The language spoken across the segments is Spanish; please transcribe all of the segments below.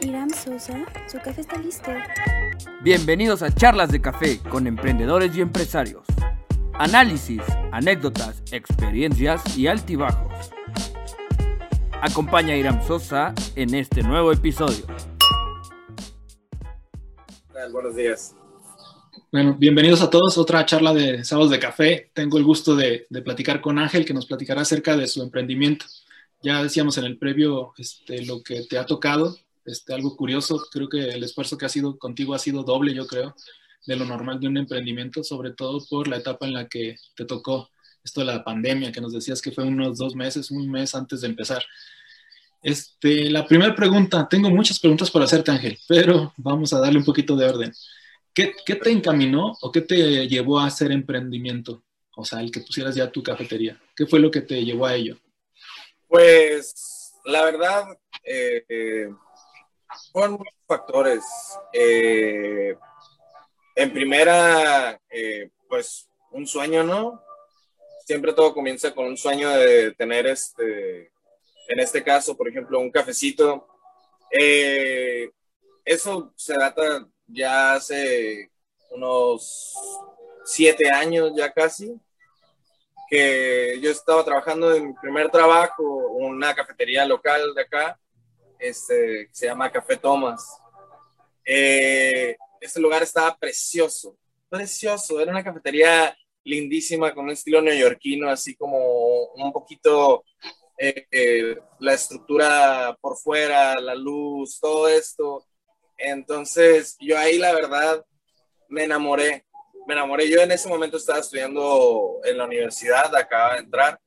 Iram Sosa, su café está listo. Bienvenidos a Charlas de Café con emprendedores y empresarios. Análisis, anécdotas, experiencias y altibajos. Acompaña a Iram Sosa en este nuevo episodio. Buenos días. Bueno, bienvenidos a todos. Otra charla de sábados de café. Tengo el gusto de, de, platicar con Ángel, que nos platicará acerca de su emprendimiento. Ya decíamos en el previo este, lo que te ha tocado, este, algo curioso. Creo que el esfuerzo que ha sido contigo ha sido doble, yo creo, de lo normal de un emprendimiento, sobre todo por la etapa en la que te tocó esto de la pandemia, que nos decías que fue unos dos meses, un mes antes de empezar. Este, la primera pregunta, tengo muchas preguntas para hacerte, Ángel, pero vamos a darle un poquito de orden. ¿Qué, ¿Qué, te encaminó o qué te llevó a hacer emprendimiento? O sea, el que pusieras ya tu cafetería. ¿Qué fue lo que te llevó a ello? Pues, la verdad, eh, eh, fueron muchos factores. Eh, en primera, eh, pues, un sueño, ¿no? Siempre todo comienza con un sueño de tener este en este caso, por ejemplo, un cafecito. Eh, eso se data ya hace unos siete años ya casi, que yo estaba trabajando en mi primer trabajo, una cafetería local de acá, este, se llama Café Thomas. Eh, este lugar estaba precioso, precioso, era una cafetería lindísima con un estilo neoyorquino, así como un poquito eh, eh, la estructura por fuera, la luz, todo esto. Entonces, yo ahí la verdad me enamoré, me enamoré. Yo en ese momento estaba estudiando en la universidad, acaba de entrar,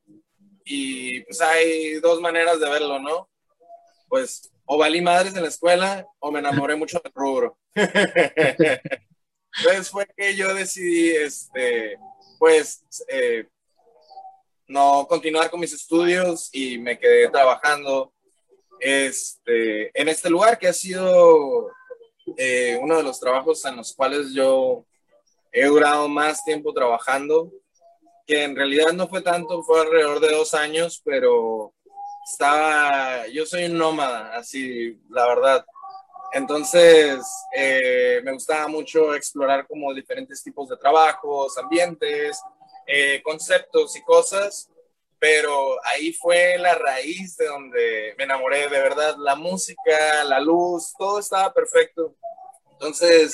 y pues hay dos maneras de verlo, ¿no? Pues o valí madres en la escuela o me enamoré mucho del rubro. Entonces fue que yo decidí, este, pues, eh, no continuar con mis estudios y me quedé trabajando este, en este lugar que ha sido eh, uno de los trabajos en los cuales yo he durado más tiempo trabajando, que en realidad no fue tanto, fue alrededor de dos años, pero estaba, yo soy un nómada, así, la verdad. Entonces, eh, me gustaba mucho explorar como diferentes tipos de trabajos, ambientes, eh, conceptos y cosas, pero ahí fue la raíz de donde me enamoré de verdad. La música, la luz, todo estaba perfecto. Entonces,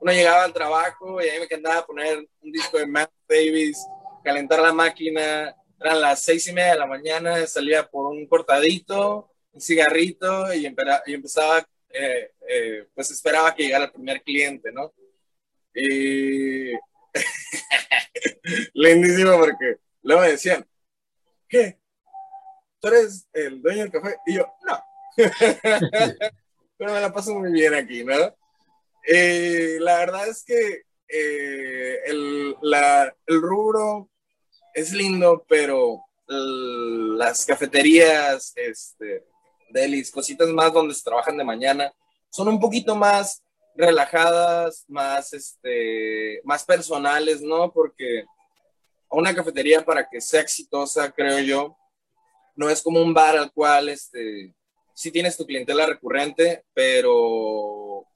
uno llegaba al trabajo y ahí me encantaba poner un disco de Matt Davis, calentar la máquina. Eran las seis y media de la mañana, salía por un cortadito, un cigarrito y, y empezaba, eh, eh, pues esperaba que llegara el primer cliente, ¿no? Y Lindísimo porque luego me decían, ¿qué? ¿Tú eres el dueño del café? Y yo, no. Pero me la paso muy bien aquí, ¿no? Eh, la verdad es que eh, el, la, el rubro es lindo, pero las cafeterías, este, delis, cositas más donde se trabajan de mañana, son un poquito más relajadas, más, este, más personales, ¿no? Porque una cafetería para que sea exitosa, creo yo, no es como un bar al cual, este, sí tienes tu clientela recurrente, pero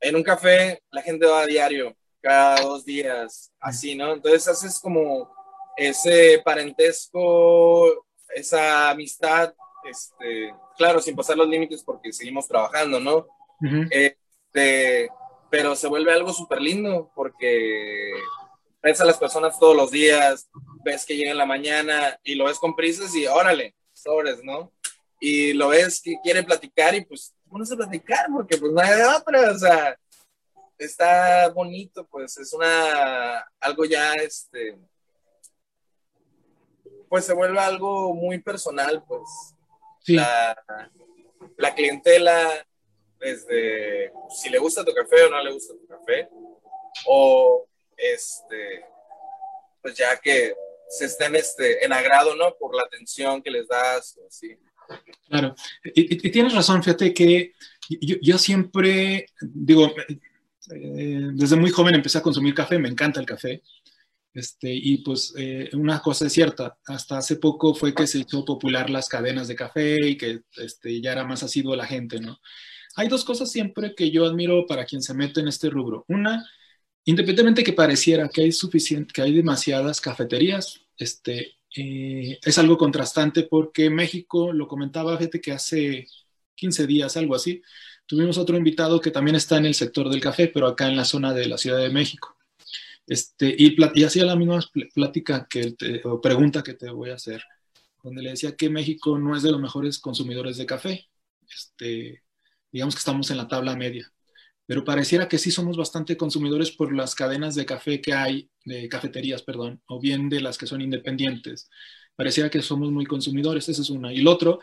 en un café la gente va a diario, cada dos días, así, ¿no? Entonces haces como ese parentesco, esa amistad, este, claro, sin pasar los límites porque seguimos trabajando, ¿no? este, pero se vuelve algo súper lindo porque ves a las personas todos los días, ves que llega en la mañana y lo ves con prisas y órale, sobres, ¿no? Y lo ves que quiere platicar y pues, no a platicar porque pues no hay de otra, o sea, está bonito, pues es una, algo ya, este, pues se vuelve algo muy personal, pues. La, la clientela, desde si le gusta tu café o no le gusta tu café, o este, pues ya que se estén este, en agrado, ¿no? Por la atención que les das, así. Claro, y, tienes razón, fíjate que yo, yo siempre, digo, eh, desde muy joven empecé a consumir café, me encanta el café, Este, y pues eh, una cosa es cierta, hasta hace poco fue que se hizo popular las cadenas de café y que este, ya era más asiduo la gente, ¿no? Hay dos cosas siempre que yo admiro para quien se mete en este rubro. Una, independientemente que pareciera que hay suficiente, que hay demasiadas cafeterías, este, eh, es algo contrastante porque México, lo comentaba, fíjate que hace 15 días, algo así, tuvimos otro invitado que también está en el sector del café, pero acá en la zona de la Ciudad de México. Este, y, y hacía la misma plática que o pregunta que te voy a hacer, donde le decía que México no es de los mejores consumidores de café. Este, digamos que estamos en la tabla media. Pero pareciera que sí somos bastante consumidores por las cadenas de café que hay, de cafeterías, perdón, o bien de las que son independientes. Pareciera que somos muy consumidores, esa es una. Y el otro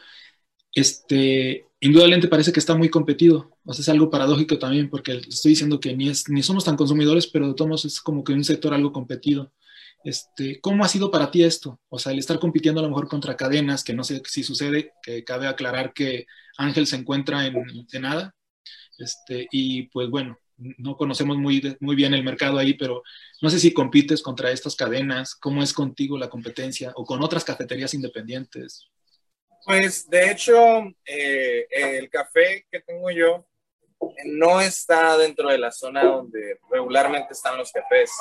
este, indudablemente parece que está muy competido. O sea, es algo paradójico también, porque estoy diciendo que ni, es, ni somos tan consumidores, pero de todos modos es como que un sector algo competido. Este, ¿Cómo ha sido para ti esto? O sea, el estar compitiendo a lo mejor contra cadenas, que no sé si sucede, que cabe aclarar que Ángel se encuentra en Ensenada, este, y pues bueno, no conocemos muy, muy bien el mercado ahí, pero no sé si compites contra estas cadenas, cómo es contigo la competencia o con otras cafeterías independientes. Pues de hecho, eh, el café que tengo yo no está dentro de la zona donde regularmente están los cafés.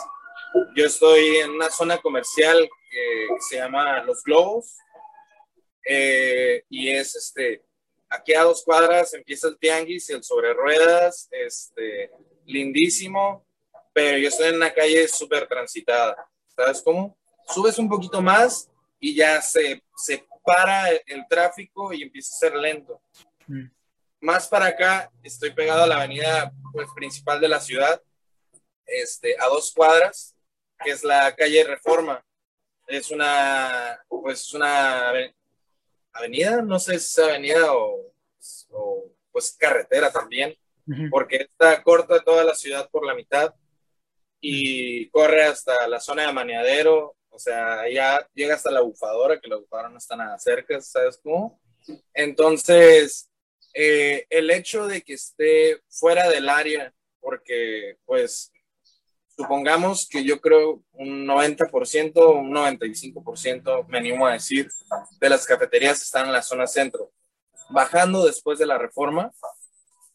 Yo estoy en una zona comercial que, se llama Los Globos eh, y es este, aquí a dos cuadras empieza el tianguis y el sobre ruedas, este, lindísimo, pero yo estoy en una calle súper transitada. ¿Sabes cómo? Subes un poquito más y ya se, se para el tráfico y empieza a ser lento. Mm. Más para acá, estoy pegado a la avenida pues, principal de la ciudad, este, a dos cuadras, que es la calle Reforma. Es una, pues, una avenida, no sé si es avenida o, pues carretera también, porque está corta toda la ciudad por la mitad y corre hasta la zona de Maniadero, o sea, ya llega hasta la bufadora, que la bufadora no está nada cerca, ¿sabes cómo? Entonces, eh, el hecho de que esté fuera del área, porque pues supongamos que yo creo un 90%, un 95%, me animo a decir, de las cafeterías están en la zona centro. Bajando después de la reforma,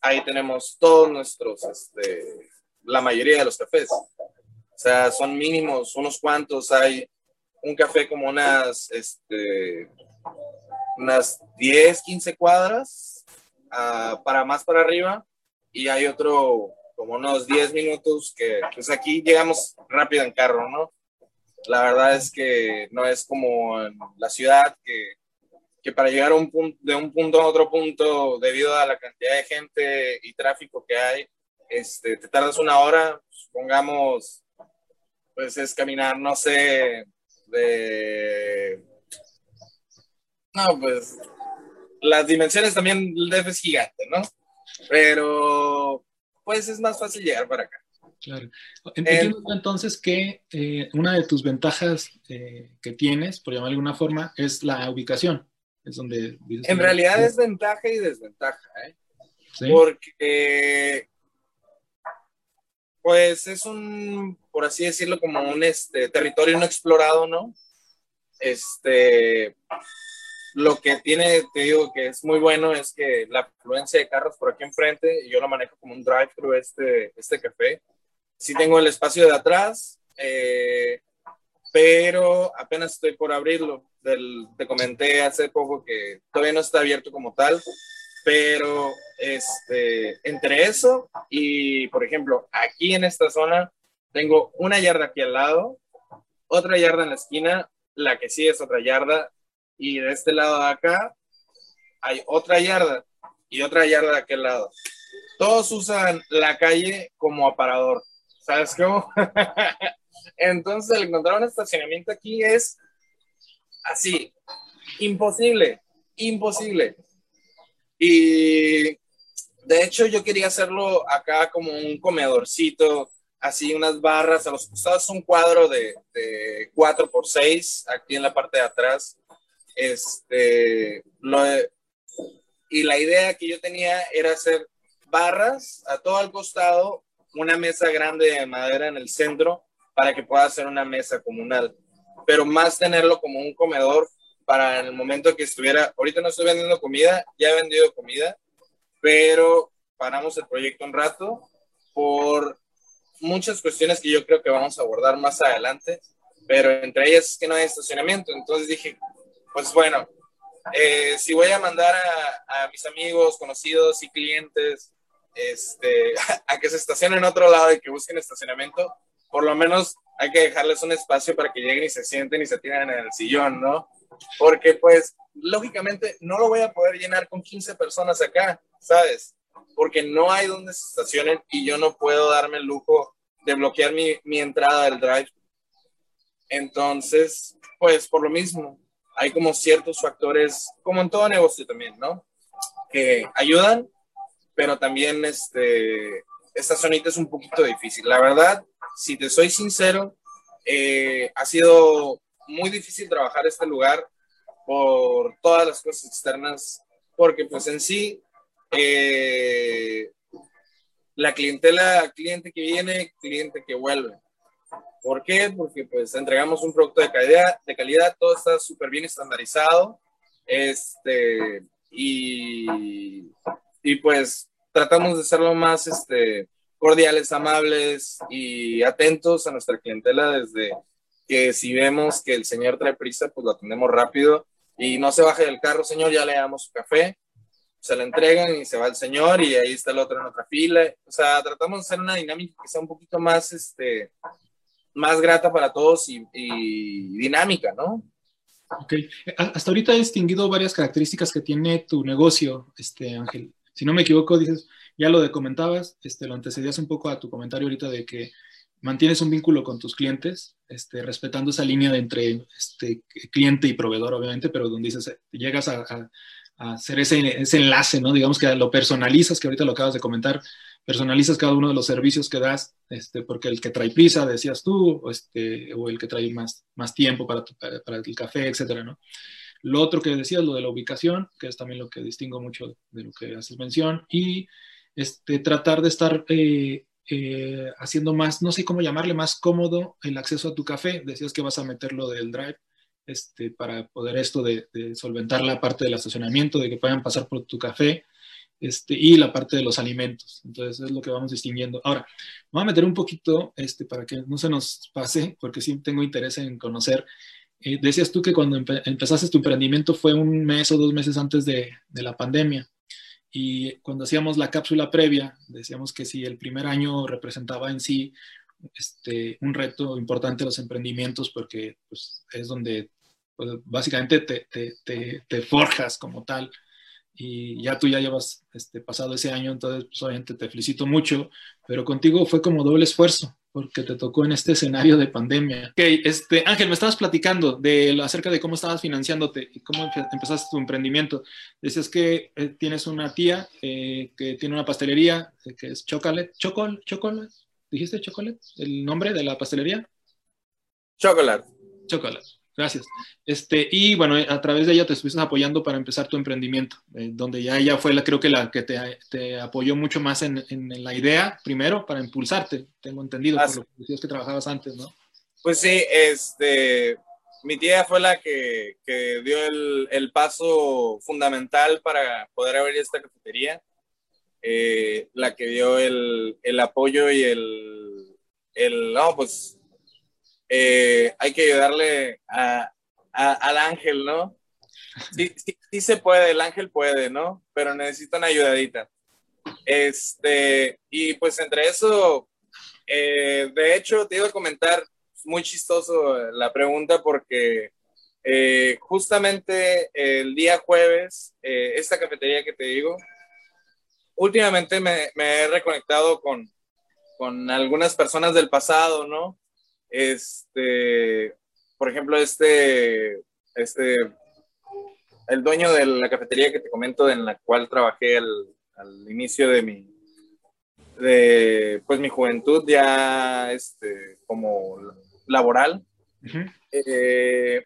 ahí tenemos todos nuestros, este, la mayoría de los cafés. O sea, son mínimos, unos cuantos. Hay un café como unas, este, unas 10, 15 cuadras uh, para más para arriba. Y hay otro como unos 10 minutos que, pues aquí llegamos rápido en carro, ¿no? La verdad es que no es como en la ciudad que, que para llegar un punto, de un punto a otro punto, debido a la cantidad de gente y tráfico que hay, este, te tardas una hora, supongamos pues es caminar, no sé, de... No, pues las dimensiones también el DF es gigante, ¿no? Pero pues es más fácil llegar para acá. Claro. Entiendo entonces que eh, una de tus ventajas eh, que tienes, por llamarlo de alguna forma, es la ubicación. Es donde en realidad es ventaja y desventaja, ¿eh? ¿Sí? Porque pues es un, por así decirlo, como un este, territorio no explorado, ¿no? Este, lo que tiene, te digo que es muy bueno es que la afluencia de carros por aquí enfrente, y yo lo manejo como un drive-thru este, este café. Sí tengo el espacio de atrás, eh, pero apenas estoy por abrirlo. Del, te comenté hace poco que todavía no está abierto como tal, pero este, entre eso y, por ejemplo, aquí en esta zona tengo una yarda aquí al lado, otra yarda en la esquina, la que sí es otra yarda, y de este lado de acá hay otra yarda y otra yarda de aquel lado. Todos usan la calle como aparador. ¿Sabes cómo? Entonces, el encontrar un estacionamiento aquí es así, imposible, imposible. Y de hecho yo quería hacerlo acá como un comedorcito, así unas barras, a los costados un cuadro de, de 4 por 6 aquí en la parte de atrás. Este, lo, y la idea que yo tenía era hacer barras a todo el costado, una mesa grande de madera en el centro para que pueda ser una mesa comunal, pero más tenerlo como un comedor para el momento que estuviera, ahorita no estoy vendiendo comida, ya he vendido comida, pero paramos el proyecto un rato por muchas cuestiones que yo creo que vamos a abordar más adelante, pero entre ellas es que no hay estacionamiento, entonces dije, pues bueno, eh, si voy a mandar a, a, mis amigos, conocidos y clientes este, a que se estacionen en otro lado y que busquen estacionamiento, por lo menos hay que dejarles un espacio para que lleguen y se sienten y se tiren en el sillón, ¿no? Porque pues lógicamente no lo voy a poder llenar con 15 personas acá, ¿sabes? Porque no hay donde se estacionen y yo no puedo darme el lujo de bloquear mi, mi entrada del drive. Entonces, pues por lo mismo, hay como ciertos factores, como en todo negocio también, ¿no? Que ayudan, pero también este, esta zonita es un poquito difícil. La verdad, si te soy sincero, eh, ha sido muy difícil trabajar este lugar por todas las cosas externas, porque pues en sí, eh, la clientela, cliente que viene, cliente que vuelve. ¿Por qué? Porque pues entregamos un producto de calidad, de calidad todo está súper bien estandarizado, este, y, y pues tratamos de ser lo más este, cordiales, amables y atentos a nuestra clientela desde que si vemos que el señor trae prisa, pues lo atendemos rápido y no se baje del carro, señor, ya le damos su café, se lo entregan y se va el señor y ahí está el otro en otra fila. O sea, tratamos de hacer una dinámica que sea un poquito más, este, más grata para todos y, y dinámica, ¿no? Ok. Hasta ahorita he distinguido varias características que tiene tu negocio, este Ángel. Si no me equivoco, dices, ya lo de comentabas, este, lo antecedías un poco a tu comentario ahorita de que mantienes un vínculo con tus clientes, este, respetando esa línea de entre este, cliente y proveedor, obviamente, pero donde dices, llegas a, a, hacer ese, ese, enlace, ¿no? Digamos que lo personalizas, que ahorita lo acabas de comentar, personalizas cada uno de los servicios que das, este, porque el que trae prisa, decías tú, o, este, o el que trae más, más tiempo para, tu, para, para el café, etcétera, ¿no? Lo otro que decías, lo de la ubicación, que es también lo que distingo mucho de lo que haces mención, y este, tratar de estar eh, eh, haciendo más, no sé cómo llamarle, más cómodo el acceso a tu café. Decías que vas a meterlo del drive este, para poder esto de, solventar la parte del estacionamiento, de que puedan pasar por tu café. Este, y la parte de los alimentos. Entonces es lo que vamos distinguiendo. Ahora, voy a meter un poquito este, para que no se nos pase, porque sí tengo interés en conocer. Eh, decías tú que cuando empe empezaste tu emprendimiento fue un mes o dos meses antes de, la pandemia. Y cuando hacíamos la cápsula previa, decíamos que si el primer año representaba en sí este, un reto importante los emprendimientos, porque pues, es donde pues, básicamente te, te, te, te forjas como tal y ya tú ya llevas este, pasado ese año, entonces pues, obviamente te felicito mucho, pero contigo fue como doble esfuerzo porque te tocó en este escenario de pandemia. Ok, este, Ángel, me estabas platicando de, acerca de cómo estabas financiándote y cómo empezaste tu emprendimiento. Decías que eh, tienes una tía eh, que tiene una pastelería eh, que es Chocolate, Chocol, Chocolate, ¿dijiste Chocolate? ¿El nombre de la pastelería? Chocolate. Chocolate. Gracias. Este, y bueno, a través de ella te estuviste apoyando para empezar tu emprendimiento, eh, donde ya ella fue la, creo que la que te, te apoyó mucho más en, en, la idea, primero, para impulsarte, tengo entendido, ah, por lo que decías que trabajabas antes, ¿no? Pues sí, este, mi tía fue la que, que dio el, el, paso fundamental para poder abrir esta cafetería, eh, la que dio el, el apoyo y el, el, no, pues eh, hay que ayudarle al ángel, ¿no? Sí, sí, sí, se puede, el ángel puede, ¿no? Pero necesita una ayudadita. Este, y pues entre eso, eh, de hecho, te iba a comentar, muy chistoso la pregunta porque eh, justamente el día jueves, eh, esta cafetería que te digo, últimamente me, me he reconectado con, con algunas personas del pasado, ¿no? Este, por ejemplo, este, este, el dueño de la cafetería que te comento, en la cual trabajé al, al inicio de mi, de, pues mi juventud ya, este, como laboral. Uh -huh. eh,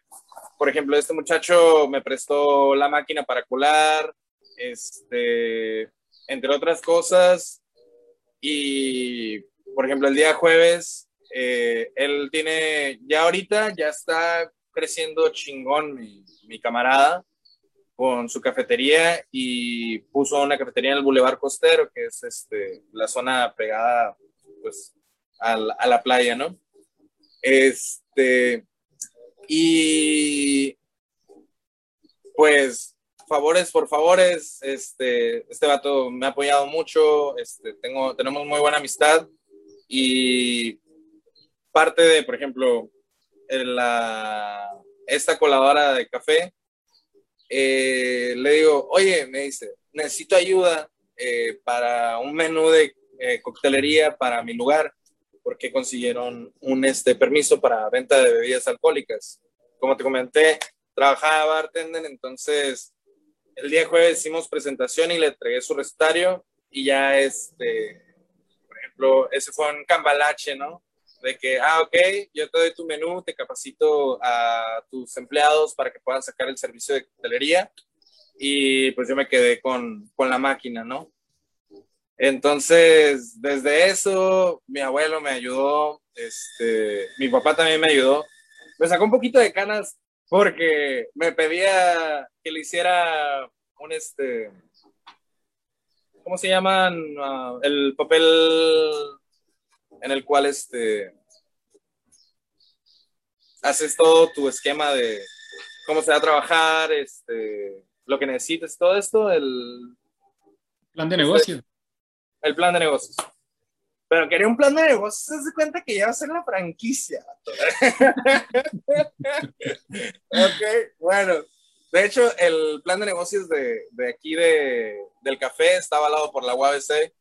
por ejemplo, este muchacho me prestó la máquina para colar, este, entre otras cosas. Y, por ejemplo, el día jueves Eh, él tiene, ya ahorita ya está creciendo chingón mi, camarada con su cafetería y puso una cafetería en el Boulevard Costero, que es este, la zona pegada pues, a, la, a la playa, ¿no? Este, y pues favores por favores, este, este vato me ha apoyado mucho, este, tengo, tenemos muy buena amistad y parte de, por ejemplo, la, esta coladora de café, eh, le digo, oye, me dice, necesito ayuda eh, para un menú de eh, coctelería para mi lugar, porque consiguieron un este, permiso para venta de bebidas alcohólicas. Como te comenté, trabajaba bartender, entonces el día jueves hicimos presentación y le entregué su recetario y ya este, por ejemplo, ese fue un cambalache, ¿no? De que, ah, ok, yo te doy tu menú, te capacito a tus empleados para que puedan sacar el servicio de coctelería y pues yo me quedé con, con la máquina, ¿no? Entonces, desde eso, mi abuelo me ayudó, este, mi papá también me ayudó. Me sacó un poquito de canas porque me pedía que le hiciera un este, ¿cómo se llaman? Uh, el papel en el cual este haces todo tu esquema de cómo se va a trabajar, este, lo que necesites, todo esto, el plan de negocio. El plan de negocios. Pero quería un plan de negocios, se cuenta que ya va a ser la franquicia. ok, bueno. De hecho, el plan de negocios de, de aquí de, del café está avalado por la UABC.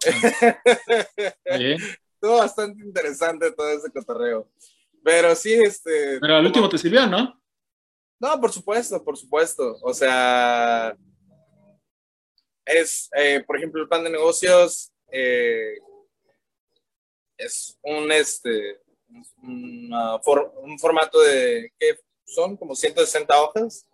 Estuvo bastante interesante todo ese cotorreo. Pero sí, este. Pero al último te sirvió, ¿no? No, por supuesto, por supuesto. O sea, es, eh, por ejemplo, el plan de negocios eh, es un, este, un, un formato de, ¿qué son? Como 160 hojas.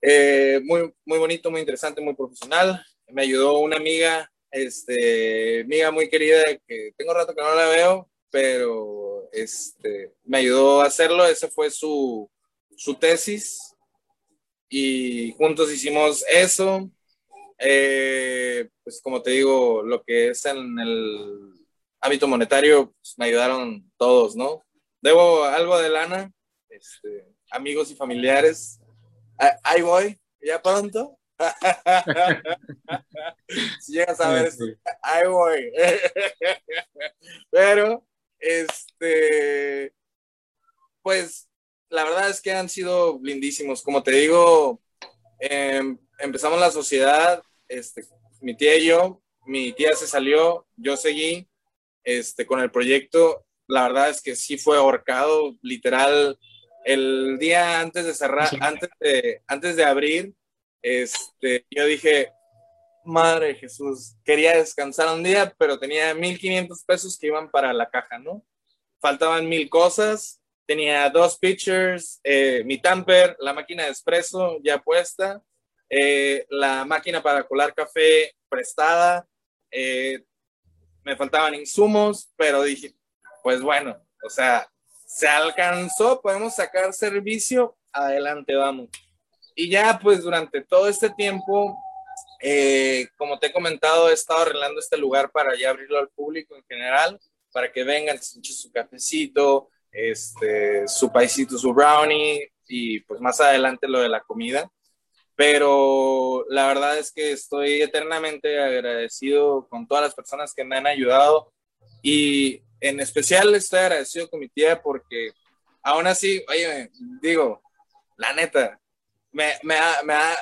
Eh, muy, muy bonito, muy interesante, muy profesional. Me ayudó una amiga, este, amiga muy querida, que tengo rato que no la veo, pero este, me ayudó a hacerlo. Esa fue su, su tesis y juntos hicimos eso. Eh, pues como te digo, lo que es en el hábito monetario, pues, me ayudaron todos, ¿no? Debo algo de lana, este, amigos y familiares. Ahí voy, ya pronto. si llegas a ver esto, ahí voy. Pero, este, pues, la verdad es que han sido lindísimos. Como te digo, em, empezamos la sociedad, este, mi tía y yo, mi tía se salió, yo seguí, este, con el proyecto. La verdad es que sí fue ahorcado, literal. El día antes de cerrar, antes, de, antes de abrir, este, yo dije, madre Jesús, quería descansar un día, pero tenía 1.500 pesos que iban para la caja, ¿no? Faltaban mil cosas, tenía dos pitchers, eh, mi tamper, la máquina de espresso ya puesta, eh, la máquina para colar café prestada, eh, me faltaban insumos, pero dije, pues bueno, o sea, se alcanzó, podemos sacar servicio, adelante, vamos. Y ya pues durante todo este tiempo, eh, como te he comentado, he estado arreglando este lugar para ya abrirlo al público en general, para que vengan, se su cafecito, este, su paisito, su brownie y pues más adelante lo de la comida. Pero la verdad es que estoy eternamente agradecido con todas las personas que me han ayudado y en especial estoy agradecido con mi tía porque aún así, oye, digo, la neta, me, me, da, me, da,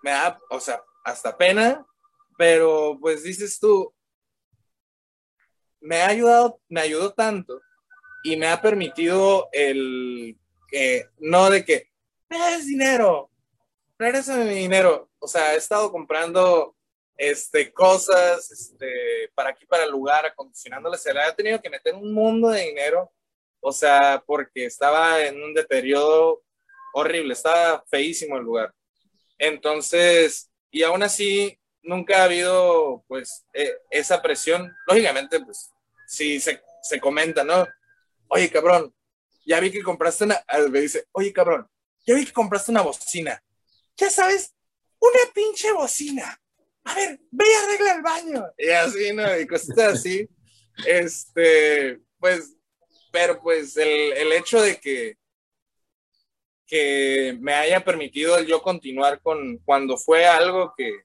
me da, o sea, hasta pena, pero pues dices tú, me ha ayudado, me ayudó tanto y me ha permitido el que, no de que, me des dinero, regrésame mi dinero. O sea, he estado comprando este, cosas este, para aquí, para el lugar, acondicionándole. Se le ha tenido que meter un mundo de dinero. O sea, porque estaba en un deterioro horrible, estaba feísimo el lugar. Entonces, y aún así, nunca ha habido, pues, e, esa presión. Lógicamente, pues, si se, se comenta, ¿no? Oye, cabrón, ya vi que compraste una, me dice, oye, cabrón, ya vi que compraste una bocina. Ya sabes, una pinche bocina. A ver, ve y arregla el baño. Y así, ¿no? Y cosas así. Este, pues, pero pues el, el hecho de que, que me haya permitido yo continuar con cuando fue algo que,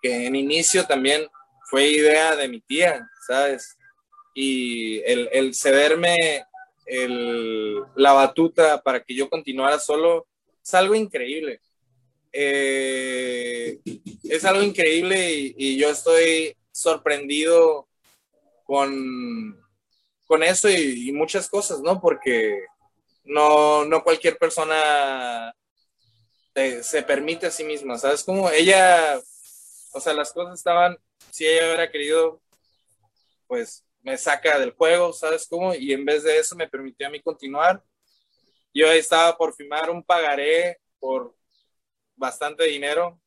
que en inicio también fue idea de mi tía, ¿sabes? Y el, el cederme el, la batuta para que yo continuara solo es algo increíble. Eh, es algo increíble y, yo estoy sorprendido con, con eso y, muchas cosas, ¿no? Porque no, no cualquier persona se permite a sí misma, ¿sabes? Como ella, o sea, las cosas estaban, si ella hubiera querido, pues me saca del juego, ¿sabes cómo? Y en vez de eso me permitió a mí continuar. Yo estaba por firmar un pagaré por bastante dinero.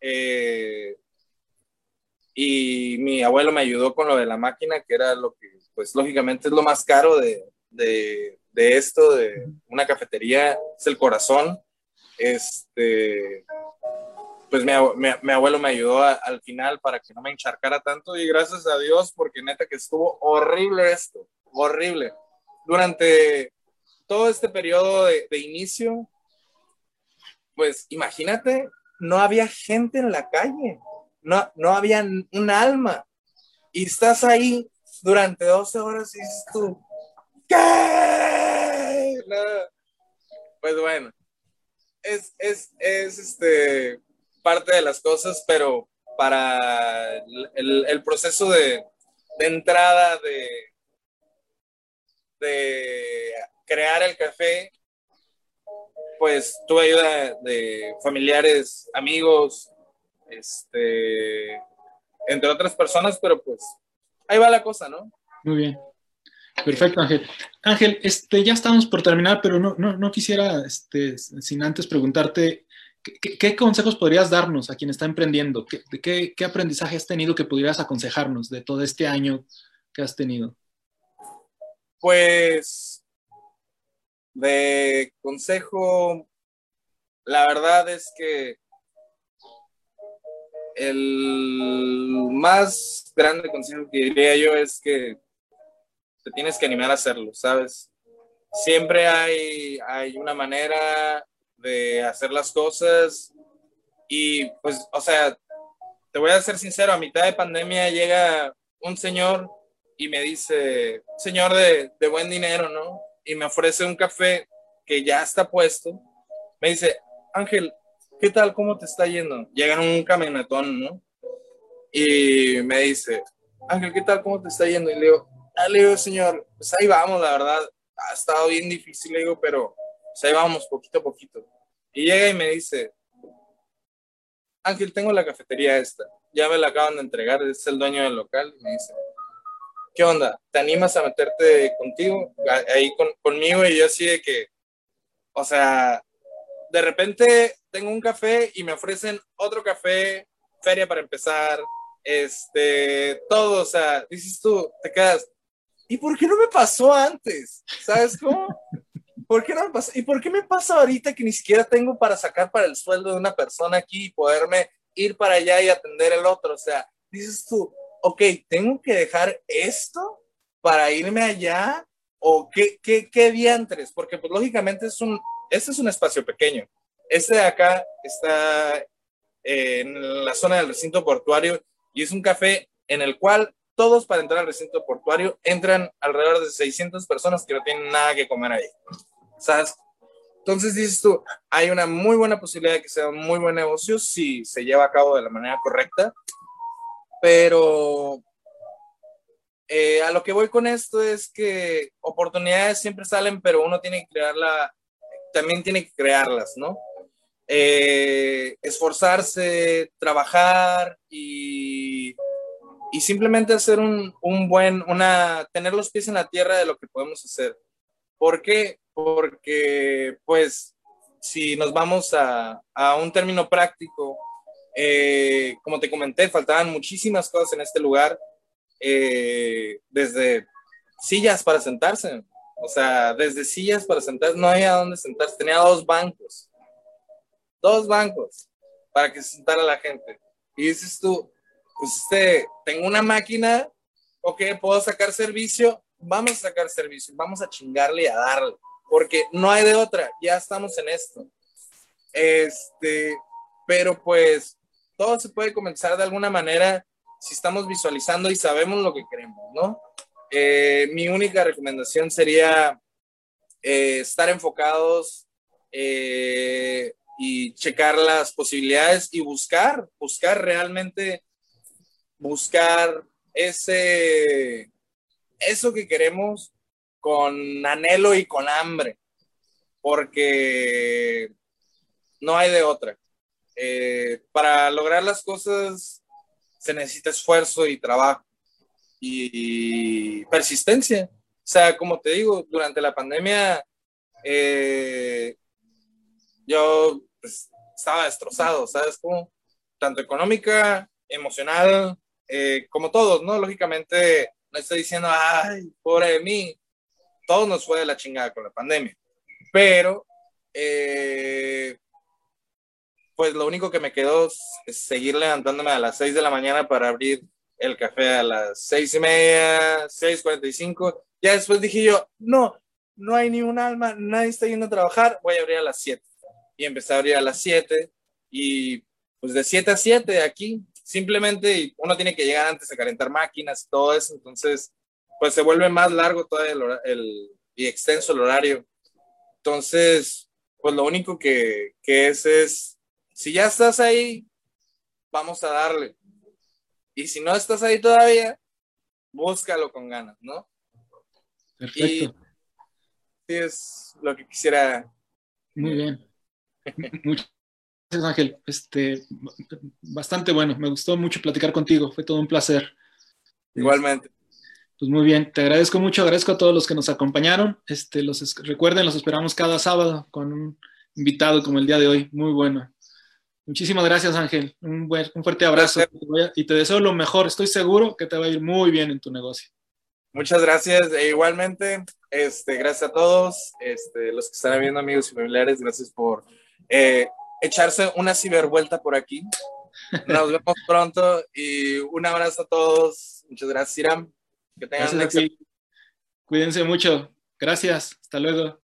Eh, y mi abuelo me ayudó con lo de la máquina, que era lo que, pues lógicamente es lo más caro de, de esto, de una cafetería, es el corazón. Este, pues mi, mi, abuelo me ayudó al final para que no me encharcara tanto y gracias a Dios porque neta que estuvo horrible esto, horrible. Durante todo este periodo de, de inicio, pues imagínate, no había gente en la calle, no, no había un alma y estás ahí durante 12 horas y dices tú, ¿qué? No. Pues bueno, es, es, es este parte de las cosas, pero para el, el proceso de, de entrada de, de crear el café, pues tuve ayuda de familiares, amigos, este, entre otras personas, pero pues ahí va la cosa, ¿no? Muy bien. Perfecto, Ángel. Ángel, este, ya estamos por terminar, pero no, no, quisiera, este, sin antes preguntarte, ¿Qué, ¿Qué, consejos podrías darnos a quien está emprendiendo? ¿Qué, qué, ¿Qué, aprendizaje has tenido que pudieras aconsejarnos de todo este año que has tenido? Pues, de consejo, la verdad es que el más grande consejo que diría yo es que te tienes que animar a hacerlo, ¿sabes? Siempre hay, hay una manera de hacer las cosas y pues, o sea, te voy a ser sincero, a mitad de pandemia llega un señor y me dice, señor de, de buen dinero, ¿no? Y me ofrece un café que ya está puesto. Me dice, Ángel, ¿qué tal? ¿Cómo te está yendo? Llega en un camionetón, ¿no? Y me dice, Ángel, ¿qué tal? ¿Cómo te está yendo? Y le digo, le digo, señor, pues ahí vamos, la verdad, ha estado bien difícil, le digo, pero pues ahí vamos, poquito a poquito. Y llega y me dice, Ángel, tengo la cafetería esta, ya me la acaban de entregar, es el dueño del local, y me dice, ¿qué onda? ¿Te animas a meterte contigo, ahí con, conmigo? Y yo así de que, o sea, de repente tengo un café y me ofrecen otro café, feria para empezar, este, todo, o sea, dices tú, te quedas, ¿y por qué no me pasó antes? ¿Sabes cómo? ¿Por qué no me pasa? ¿Y por qué me pasa ahorita que ni siquiera tengo para sacar para el sueldo de una persona aquí y poderme ir para allá y atender el otro? O sea, dices tú, ok, ¿tengo que dejar esto para irme allá? ¿O qué, qué, qué diantres? Porque pues lógicamente es un, este es un espacio pequeño. Este de acá está eh, en la zona del recinto portuario y es un café en el cual todos para entrar al recinto portuario entran alrededor de 600 personas que no tienen nada que comer ahí. ¿sabes? Entonces dices tú, hay una muy buena posibilidad de que sea un muy buen negocio si se lleva a cabo de la manera correcta, pero eh, a lo que voy con esto es que oportunidades siempre salen, pero uno tiene que crearla, también tiene que crearlas, ¿no? Eh, esforzarse, trabajar y, y simplemente hacer un, un buen, una, tener los pies en la tierra de lo que podemos hacer. ¿Por qué? porque pues si nos vamos a, a un término práctico, eh, como te comenté, faltaban muchísimas cosas en este lugar eh, desde sillas para sentarse. O sea, desde sillas para sentarse, no había dónde sentarse. Tenía dos bancos. Dos bancos para que se sentara la gente. Y dices tú, pues este, tengo una máquina, ok, puedo sacar servicio, vamos a sacar servicio, vamos a chingarle y a darle, porque no hay de otra, ya estamos en esto. Este, pero pues todo se puede comenzar de alguna manera si estamos visualizando y sabemos lo que queremos, ¿no? Eh, mi única recomendación sería eh, estar enfocados eh, y checar las posibilidades y buscar, buscar realmente, buscar ese, eso que queremos con anhelo y con hambre, porque no hay de otra. Eh, para lograr las cosas se necesita esfuerzo y trabajo y, persistencia. O sea, como te digo, durante la pandemia eh, yo pues, estaba destrozado, ¿sabes? Como tanto económica, emocional, eh, como todos, ¿no? Lógicamente, no estoy diciendo, ay, pobre de mí, todos nos fue de la chingada con la pandemia, pero eh, pues lo único que me quedó es seguir levantándome a las 6 de la mañana para abrir el café a las seis y media, 6.45. Ya después dije yo, no, no hay ni un alma, nadie está yendo a trabajar, voy a abrir a las 7. Y empecé a abrir a las 7 y pues de 7 a 7 aquí, simplemente uno tiene que llegar antes a calentar máquinas y todo eso, entonces pues se vuelve más largo todavía el, y extenso el horario. Entonces, pues lo único que, que es es si ya estás ahí, vamos a darle. Y si no estás ahí todavía, búscalo con ganas, ¿no? Perfecto. Y sí es lo que quisiera. Muy bien. Muchas gracias, Ángel. Este, bastante bueno. Me gustó mucho platicar contigo. Fue todo un placer. Igualmente. Pues muy bien, te agradezco mucho, agradezco a todos los que nos acompañaron. Este, los recuerden, los esperamos cada sábado con un invitado como el día de hoy, muy bueno. Muchísimas gracias, Ángel. Un, un fuerte abrazo y te deseo lo mejor. Estoy seguro que te va a ir muy bien en tu negocio. Muchas gracias. E igualmente, este, gracias a todos, este, los que están viendo, amigos y familiares, gracias por eh, echarse una cibervuelta por aquí. Nos vemos pronto y un abrazo a todos. Muchas gracias, Iram. Que tengan gracias Cuídense mucho. Gracias. Hasta luego.